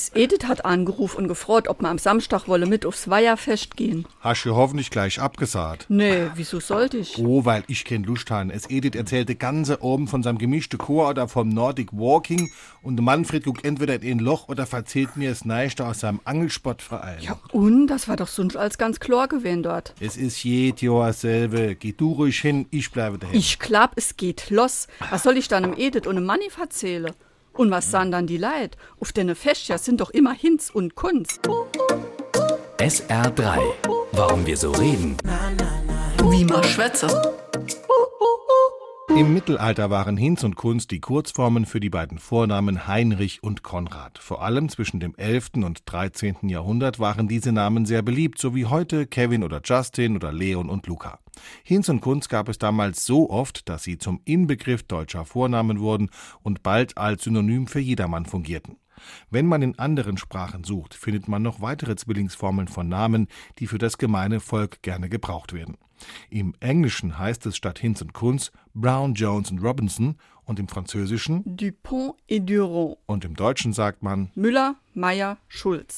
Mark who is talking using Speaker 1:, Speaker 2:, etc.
Speaker 1: Es Edith hat angerufen und gefragt, ob man am Samstag wolle mit aufs Weiherfest gehen.
Speaker 2: Hast du hoffentlich gleich abgesagt?
Speaker 1: Nee, wieso sollte ich?
Speaker 2: Oh, weil ich kein Lust habe. Es Edith erzählte ganze oben von seinem gemischten Chor oder vom Nordic Walking und der Manfred guckt entweder in ein Loch oder verzählt mir das Neueste aus seinem Angelsportverein.
Speaker 1: Ja, und? Das war doch sonst als ganz klar gewesen dort.
Speaker 2: Es ist jed Jahr dasselbe. Geh du ruhig hin, ich bleibe daheim.
Speaker 1: Ich glaub, es geht los. Was soll ich dann im Edith und im Manni erzählen? Und was sahen dann die Leid? Auf deine Fäscher sind doch immer Hinz und Kunst.
Speaker 3: SR3. Warum wir so reden.
Speaker 1: Wie man schwätze.
Speaker 2: Im Mittelalter waren Hinz und Kunst die Kurzformen für die beiden Vornamen Heinrich und Konrad. Vor allem zwischen dem 11. und 13. Jahrhundert waren diese Namen sehr beliebt, so wie heute Kevin oder Justin oder Leon und Luca. Hinz und Kunst gab es damals so oft, dass sie zum Inbegriff deutscher Vornamen wurden und bald als Synonym für jedermann fungierten. Wenn man in anderen Sprachen sucht, findet man noch weitere Zwillingsformeln von Namen, die für das gemeine Volk gerne gebraucht werden. Im Englischen heißt es statt Hinz und Kunz Brown, Jones und Robinson und im Französischen
Speaker 1: Dupont et Durand.
Speaker 2: und im Deutschen sagt man
Speaker 1: Müller, Meyer, Schulz.